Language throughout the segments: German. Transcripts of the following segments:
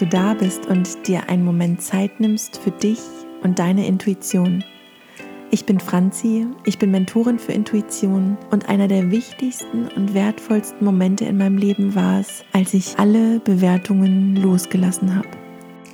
du da bist und dir einen Moment Zeit nimmst für dich und deine Intuition. Ich bin Franzi, ich bin Mentorin für Intuition und einer der wichtigsten und wertvollsten Momente in meinem Leben war es, als ich alle Bewertungen losgelassen habe.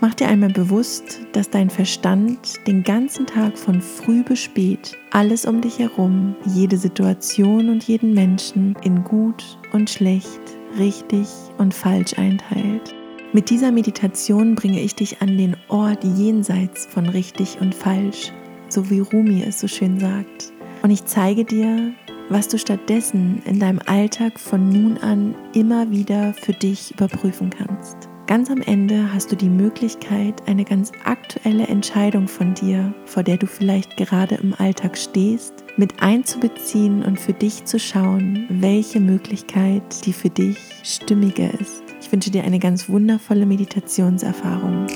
Mach dir einmal bewusst, dass dein Verstand den ganzen Tag von früh bis spät alles um dich herum, jede Situation und jeden Menschen in gut und schlecht, richtig und falsch einteilt. Mit dieser Meditation bringe ich dich an den Ort jenseits von richtig und falsch, so wie Rumi es so schön sagt. Und ich zeige dir, was du stattdessen in deinem Alltag von nun an immer wieder für dich überprüfen kannst. Ganz am Ende hast du die Möglichkeit, eine ganz aktuelle Entscheidung von dir, vor der du vielleicht gerade im Alltag stehst, mit einzubeziehen und für dich zu schauen, welche Möglichkeit die für dich stimmiger ist. Ich wünsche dir eine ganz wundervolle Meditationserfahrung.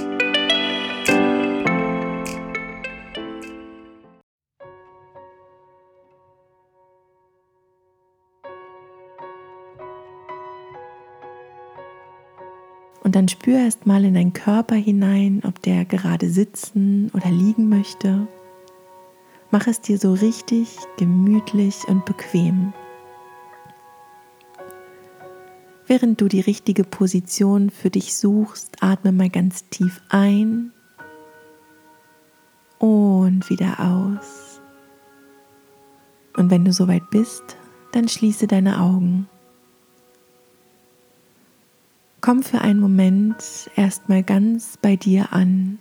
Und dann spür erst mal in deinen Körper hinein, ob der gerade sitzen oder liegen möchte. Mach es dir so richtig gemütlich und bequem. Während du die richtige Position für dich suchst, atme mal ganz tief ein und wieder aus. Und wenn du soweit bist, dann schließe deine Augen. Komm für einen Moment erstmal ganz bei dir an.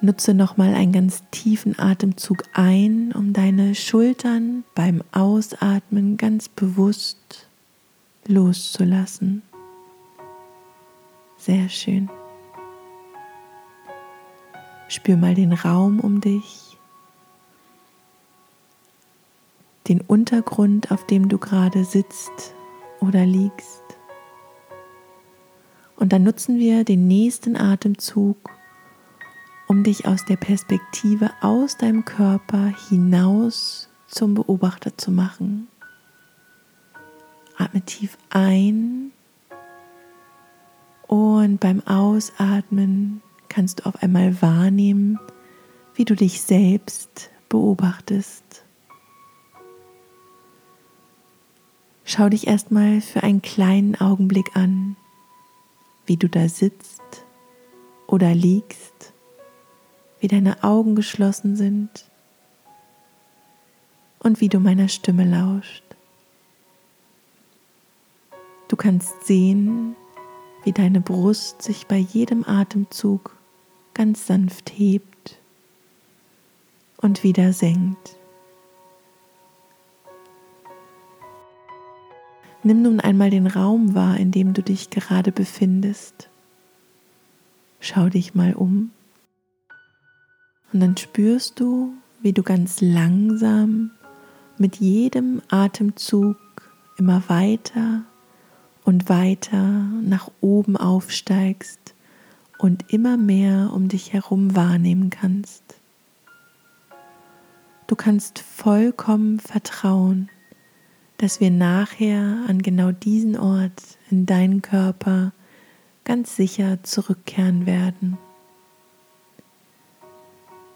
Nutze nochmal einen ganz tiefen Atemzug ein, um deine Schultern beim Ausatmen ganz bewusst loszulassen. Sehr schön. Spür mal den Raum um dich, den Untergrund, auf dem du gerade sitzt oder liegst. Und dann nutzen wir den nächsten Atemzug, um dich aus der Perspektive aus deinem Körper hinaus zum Beobachter zu machen. Atme tief ein und beim Ausatmen kannst du auf einmal wahrnehmen, wie du dich selbst beobachtest. Schau dich erstmal für einen kleinen Augenblick an wie du da sitzt oder liegst, wie deine Augen geschlossen sind und wie du meiner Stimme lauscht. Du kannst sehen, wie deine Brust sich bei jedem Atemzug ganz sanft hebt und wieder senkt. Nimm nun einmal den Raum wahr, in dem du dich gerade befindest. Schau dich mal um. Und dann spürst du, wie du ganz langsam mit jedem Atemzug immer weiter und weiter nach oben aufsteigst und immer mehr um dich herum wahrnehmen kannst. Du kannst vollkommen vertrauen, dass wir nachher an genau diesen Ort in deinen Körper ganz sicher zurückkehren werden.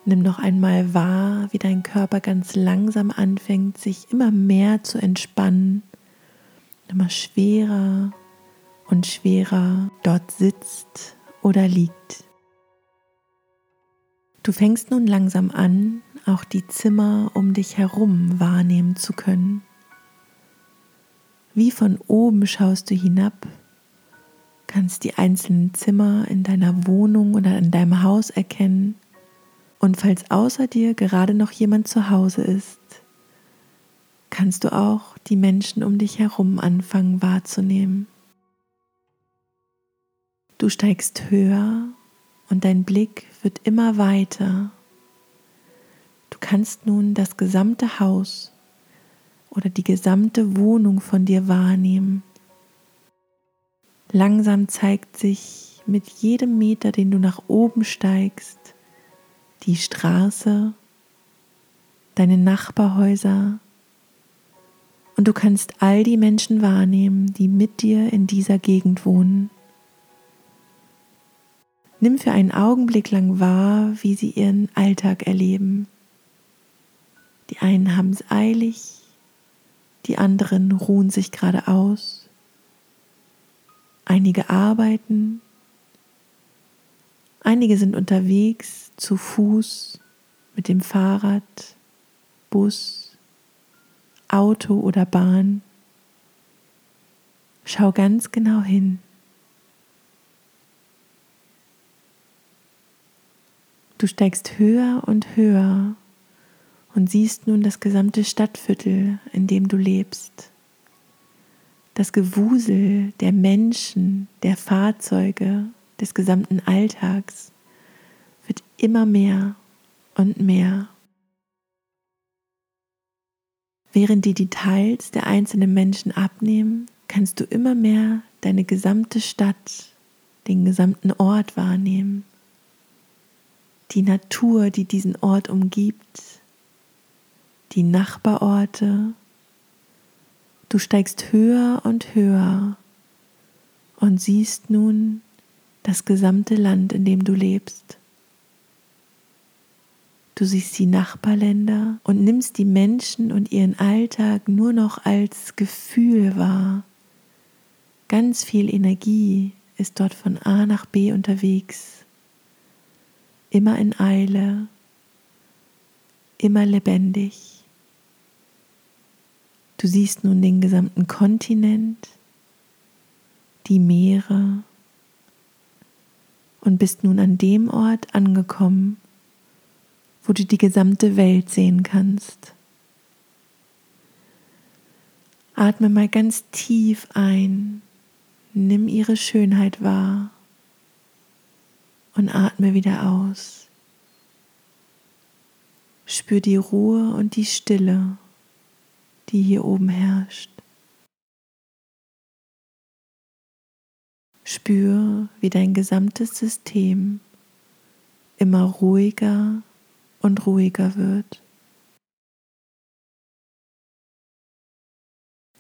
Nimm noch einmal wahr, wie dein Körper ganz langsam anfängt, sich immer mehr zu entspannen, immer schwerer und schwerer dort sitzt oder liegt. Du fängst nun langsam an, auch die Zimmer um dich herum wahrnehmen zu können. Wie von oben schaust du hinab, kannst die einzelnen Zimmer in deiner Wohnung oder in deinem Haus erkennen. Und falls außer dir gerade noch jemand zu Hause ist, kannst du auch die Menschen um dich herum anfangen wahrzunehmen. Du steigst höher und dein Blick wird immer weiter. Du kannst nun das gesamte Haus oder die gesamte Wohnung von dir wahrnehmen. Langsam zeigt sich mit jedem Meter, den du nach oben steigst, die Straße, deine Nachbarhäuser und du kannst all die Menschen wahrnehmen, die mit dir in dieser Gegend wohnen. Nimm für einen Augenblick lang wahr, wie sie ihren Alltag erleben. Die einen haben es eilig, die anderen ruhen sich gerade aus. Einige arbeiten, einige sind unterwegs zu Fuß, mit dem Fahrrad, Bus, Auto oder Bahn. Schau ganz genau hin. Du steigst höher und höher und siehst nun das gesamte Stadtviertel, in dem du lebst. Das Gewusel der Menschen, der Fahrzeuge, des gesamten Alltags wird immer mehr und mehr. Während die Details der einzelnen Menschen abnehmen, kannst du immer mehr deine gesamte Stadt, den gesamten Ort wahrnehmen die Natur, die diesen Ort umgibt, die Nachbarorte. Du steigst höher und höher und siehst nun das gesamte Land, in dem du lebst. Du siehst die Nachbarländer und nimmst die Menschen und ihren Alltag nur noch als Gefühl wahr. Ganz viel Energie ist dort von A nach B unterwegs immer in Eile, immer lebendig. Du siehst nun den gesamten Kontinent, die Meere und bist nun an dem Ort angekommen, wo du die gesamte Welt sehen kannst. Atme mal ganz tief ein, nimm ihre Schönheit wahr und atme wieder aus. Spür die Ruhe und die Stille, die hier oben herrscht. Spür, wie dein gesamtes System immer ruhiger und ruhiger wird.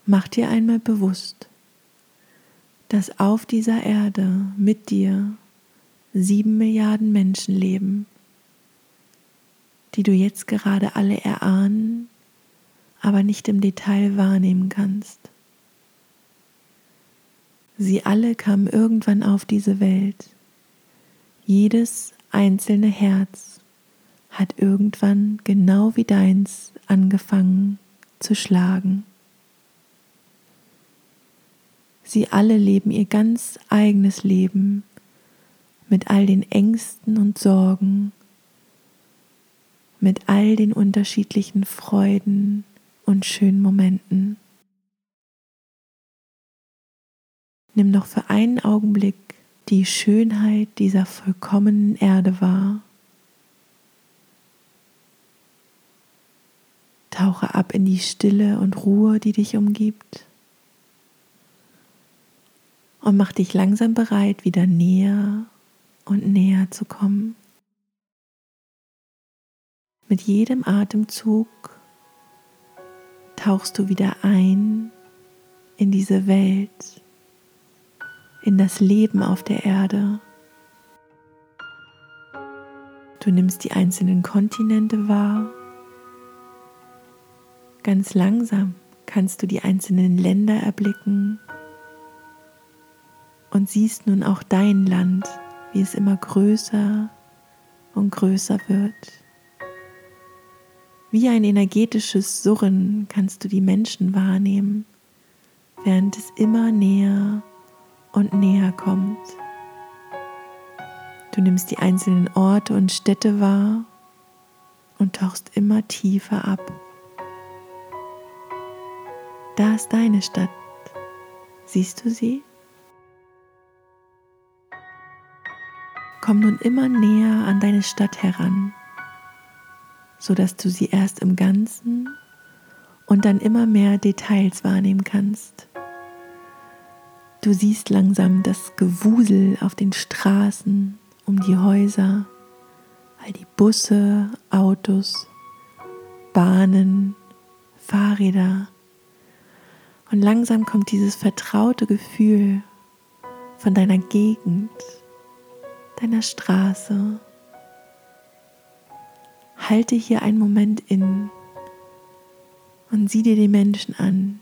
Mach dir einmal bewusst, dass auf dieser Erde mit dir sieben Milliarden Menschen leben, die du jetzt gerade alle erahnen, aber nicht im Detail wahrnehmen kannst. Sie alle kamen irgendwann auf diese Welt. Jedes einzelne Herz hat irgendwann genau wie deins angefangen zu schlagen. Sie alle leben ihr ganz eigenes Leben mit all den Ängsten und Sorgen, mit all den unterschiedlichen Freuden und schönen Momenten. Nimm noch für einen Augenblick die Schönheit dieser vollkommenen Erde wahr. Tauche ab in die Stille und Ruhe, die dich umgibt. Und mach dich langsam bereit, wieder näher und näher zu kommen. Mit jedem Atemzug tauchst du wieder ein in diese Welt, in das Leben auf der Erde. Du nimmst die einzelnen Kontinente wahr. Ganz langsam kannst du die einzelnen Länder erblicken und siehst nun auch dein Land wie es immer größer und größer wird. Wie ein energetisches Surren kannst du die Menschen wahrnehmen, während es immer näher und näher kommt. Du nimmst die einzelnen Orte und Städte wahr und tauchst immer tiefer ab. Da ist deine Stadt. Siehst du sie? Komm nun immer näher an deine Stadt heran, sodass du sie erst im Ganzen und dann immer mehr Details wahrnehmen kannst. Du siehst langsam das Gewusel auf den Straßen um die Häuser, all die Busse, Autos, Bahnen, Fahrräder. Und langsam kommt dieses vertraute Gefühl von deiner Gegend deiner Straße. Halte hier einen Moment in und sieh dir die Menschen an,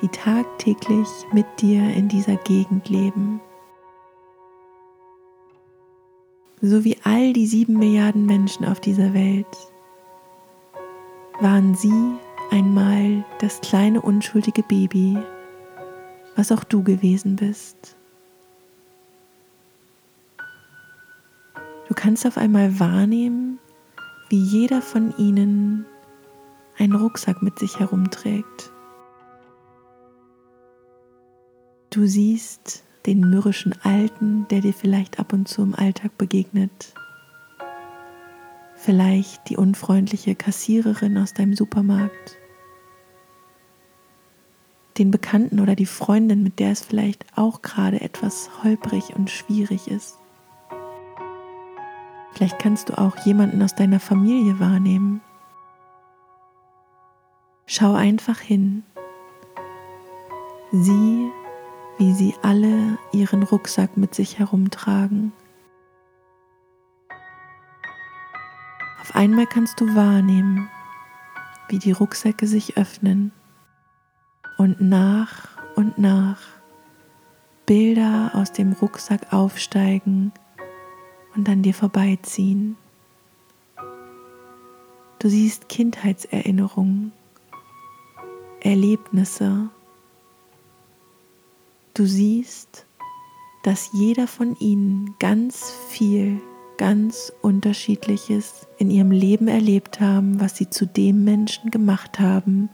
die tagtäglich mit dir in dieser Gegend leben. So wie all die sieben Milliarden Menschen auf dieser Welt waren sie einmal das kleine unschuldige Baby, was auch du gewesen bist. Du kannst auf einmal wahrnehmen, wie jeder von ihnen einen Rucksack mit sich herumträgt. Du siehst den mürrischen Alten, der dir vielleicht ab und zu im Alltag begegnet. Vielleicht die unfreundliche Kassiererin aus deinem Supermarkt. Den Bekannten oder die Freundin, mit der es vielleicht auch gerade etwas holprig und schwierig ist. Vielleicht kannst du auch jemanden aus deiner Familie wahrnehmen. Schau einfach hin. Sieh, wie sie alle ihren Rucksack mit sich herumtragen. Auf einmal kannst du wahrnehmen, wie die Rucksäcke sich öffnen und nach und nach Bilder aus dem Rucksack aufsteigen und an dir vorbeiziehen. Du siehst Kindheitserinnerungen, Erlebnisse. Du siehst, dass jeder von ihnen ganz viel, ganz Unterschiedliches in ihrem Leben erlebt haben, was sie zu dem Menschen gemacht haben,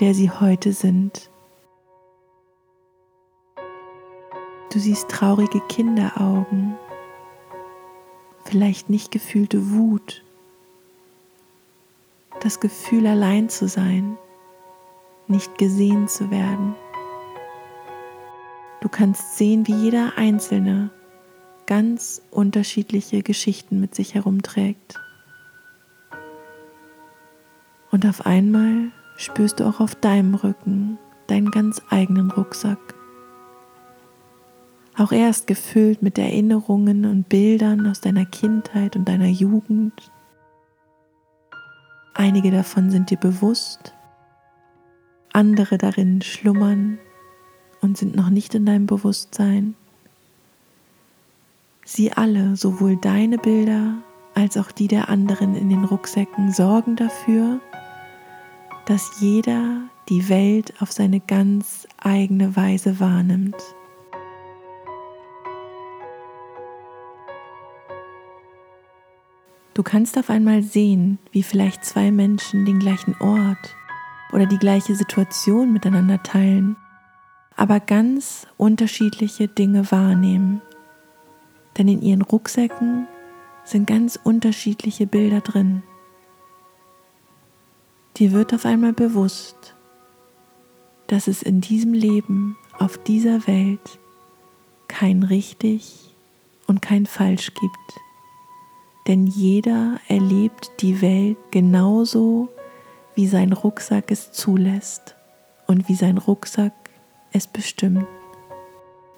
der sie heute sind. Du siehst traurige Kinderaugen, vielleicht nicht gefühlte Wut, das Gefühl allein zu sein, nicht gesehen zu werden. Du kannst sehen, wie jeder Einzelne ganz unterschiedliche Geschichten mit sich herumträgt. Und auf einmal spürst du auch auf deinem Rücken deinen ganz eigenen Rucksack. Auch er ist gefüllt mit Erinnerungen und Bildern aus deiner Kindheit und deiner Jugend. Einige davon sind dir bewusst, andere darin schlummern und sind noch nicht in deinem Bewusstsein. Sie alle, sowohl deine Bilder als auch die der anderen in den Rucksäcken, sorgen dafür, dass jeder die Welt auf seine ganz eigene Weise wahrnimmt. Du kannst auf einmal sehen, wie vielleicht zwei Menschen den gleichen Ort oder die gleiche Situation miteinander teilen, aber ganz unterschiedliche Dinge wahrnehmen. Denn in ihren Rucksäcken sind ganz unterschiedliche Bilder drin. Dir wird auf einmal bewusst, dass es in diesem Leben, auf dieser Welt, kein richtig und kein falsch gibt denn jeder erlebt die Welt genauso, wie sein Rucksack es zulässt und wie sein Rucksack es bestimmt.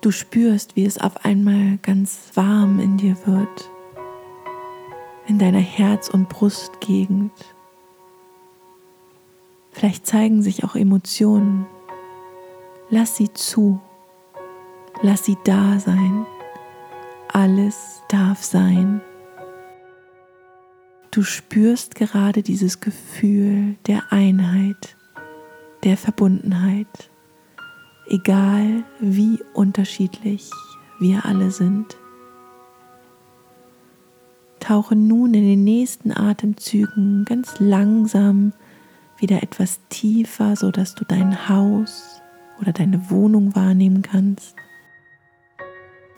Du spürst, wie es auf einmal ganz warm in dir wird, in deiner Herz- und Brustgegend. Vielleicht zeigen sich auch Emotionen. Lass sie zu. Lass sie da sein. Alles darf sein. Du spürst gerade dieses Gefühl der Einheit, der Verbundenheit, egal wie unterschiedlich wir alle sind. Tauche nun in den nächsten Atemzügen ganz langsam wieder etwas tiefer, sodass du dein Haus oder deine Wohnung wahrnehmen kannst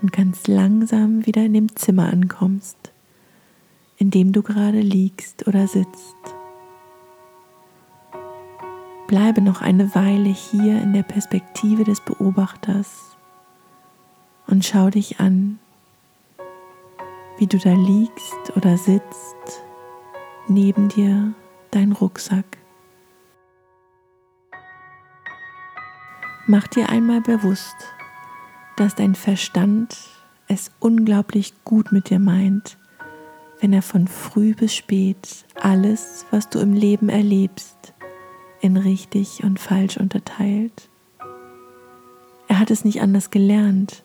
und ganz langsam wieder in dem Zimmer ankommst in dem du gerade liegst oder sitzt. Bleibe noch eine Weile hier in der Perspektive des Beobachters und schau dich an, wie du da liegst oder sitzt, neben dir dein Rucksack. Mach dir einmal bewusst, dass dein Verstand es unglaublich gut mit dir meint, wenn er von früh bis spät alles, was du im Leben erlebst, in richtig und falsch unterteilt. Er hat es nicht anders gelernt.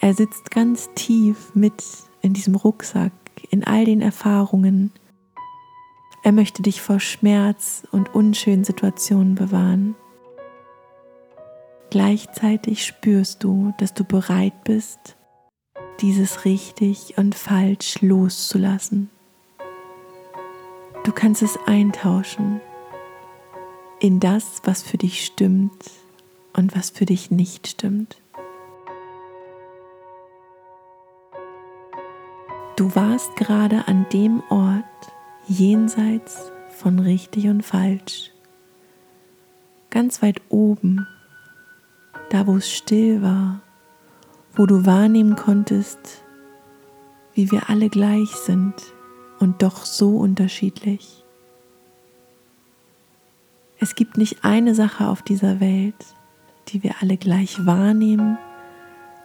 Er sitzt ganz tief mit in diesem Rucksack, in all den Erfahrungen. Er möchte dich vor Schmerz und unschönen Situationen bewahren. Gleichzeitig spürst du, dass du bereit bist, dieses richtig und falsch loszulassen. Du kannst es eintauschen in das, was für dich stimmt und was für dich nicht stimmt. Du warst gerade an dem Ort jenseits von richtig und falsch, ganz weit oben, da wo es still war, wo du wahrnehmen konntest, wie wir alle gleich sind und doch so unterschiedlich. Es gibt nicht eine Sache auf dieser Welt, die wir alle gleich wahrnehmen,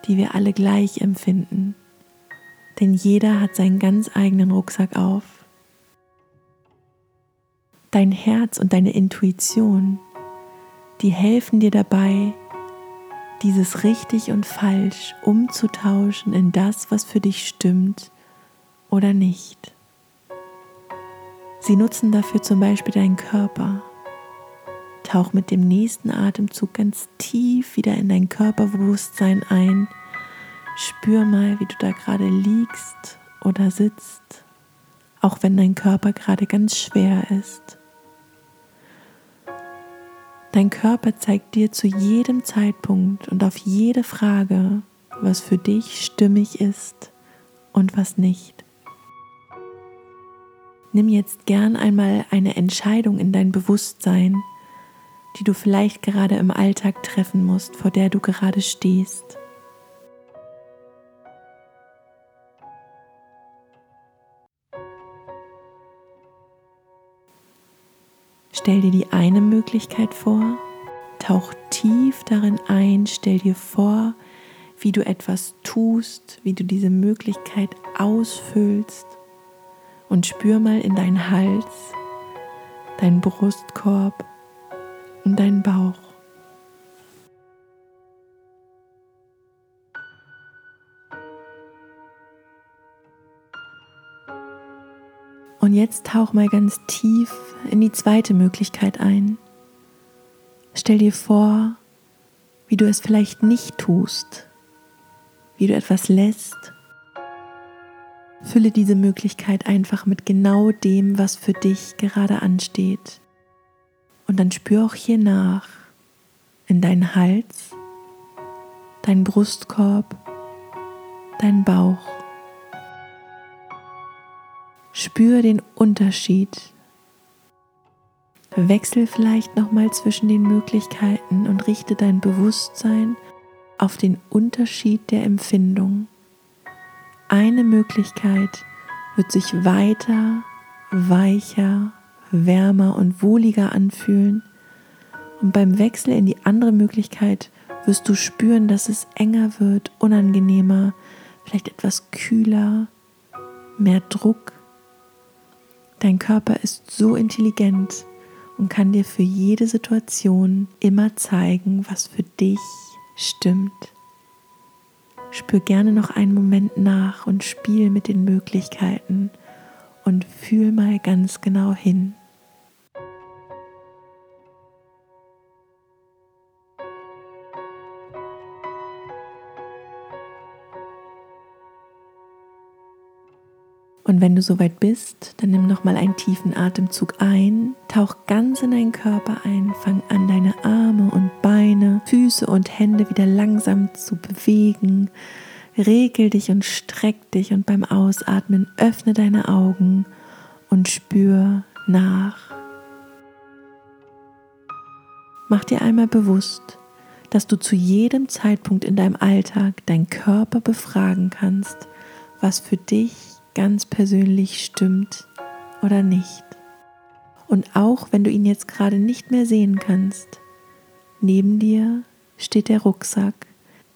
die wir alle gleich empfinden denn jeder hat seinen ganz eigenen Rucksack auf. Dein Herz und deine Intuition, die helfen dir dabei, dieses richtig und falsch umzutauschen in das, was für dich stimmt oder nicht. Sie nutzen dafür zum Beispiel deinen Körper. Tauch mit dem nächsten Atemzug ganz tief wieder in dein Körperbewusstsein ein Spür mal, wie du da gerade liegst oder sitzt, auch wenn dein Körper gerade ganz schwer ist. Dein Körper zeigt dir zu jedem Zeitpunkt und auf jede Frage, was für dich stimmig ist und was nicht. Nimm jetzt gern einmal eine Entscheidung in dein Bewusstsein, die du vielleicht gerade im Alltag treffen musst, vor der du gerade stehst. Stell dir die eine Möglichkeit vor, tauch tief darin ein, stell dir vor, wie du etwas tust, wie du diese Möglichkeit ausfüllst. Und spür mal in deinen Hals, deinen Brustkorb und deinen Bauch. Und jetzt tauch mal ganz tief in die zweite Möglichkeit ein. Stell dir vor, wie du es vielleicht nicht tust, wie du etwas lässt. Fülle diese Möglichkeit einfach mit genau dem, was für dich gerade ansteht. Und dann spür auch hier nach in deinen Hals, deinen Brustkorb, deinen Bauch. Spür den Unterschied. Wechsel vielleicht nochmal zwischen den Möglichkeiten und richte dein Bewusstsein auf den Unterschied der Empfindung. Eine Möglichkeit wird sich weiter, weicher, wärmer und wohliger anfühlen. Und beim Wechsel in die andere Möglichkeit wirst du spüren, dass es enger wird, unangenehmer, vielleicht etwas kühler, mehr Druck Dein Körper ist so intelligent und kann dir für jede Situation immer zeigen, was für dich stimmt. Spür gerne noch einen Moment nach und spiel mit den Möglichkeiten und fühl mal ganz genau hin. Und wenn du soweit bist, dann nimm noch mal einen tiefen Atemzug ein, tauch ganz in deinen Körper ein, fang an deine Arme und Beine, Füße und Hände wieder langsam zu bewegen. Regel dich und streck dich und beim Ausatmen öffne deine Augen und spür nach. Mach dir einmal bewusst, dass du zu jedem Zeitpunkt in deinem Alltag deinen Körper befragen kannst, was für dich ganz persönlich stimmt oder nicht. Und auch wenn du ihn jetzt gerade nicht mehr sehen kannst, neben dir steht der Rucksack,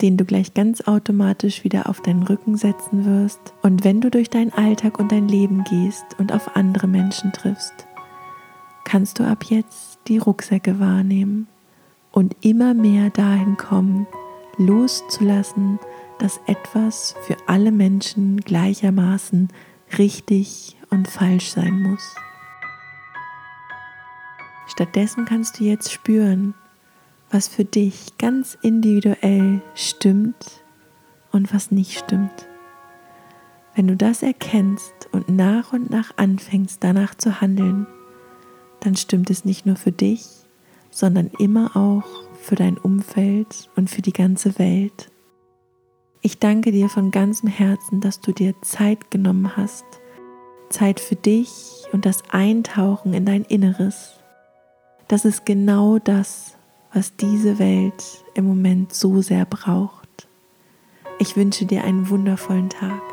den du gleich ganz automatisch wieder auf deinen Rücken setzen wirst. Und wenn du durch deinen Alltag und dein Leben gehst und auf andere Menschen triffst, kannst du ab jetzt die Rucksäcke wahrnehmen und immer mehr dahin kommen, loszulassen, dass etwas für alle Menschen gleichermaßen richtig und falsch sein muss. Stattdessen kannst du jetzt spüren, was für dich ganz individuell stimmt und was nicht stimmt. Wenn du das erkennst und nach und nach anfängst danach zu handeln, dann stimmt es nicht nur für dich, sondern immer auch für dein Umfeld und für die ganze Welt. Ich danke dir von ganzem Herzen, dass du dir Zeit genommen hast, Zeit für dich und das Eintauchen in dein Inneres. Das ist genau das, was diese Welt im Moment so sehr braucht. Ich wünsche dir einen wundervollen Tag.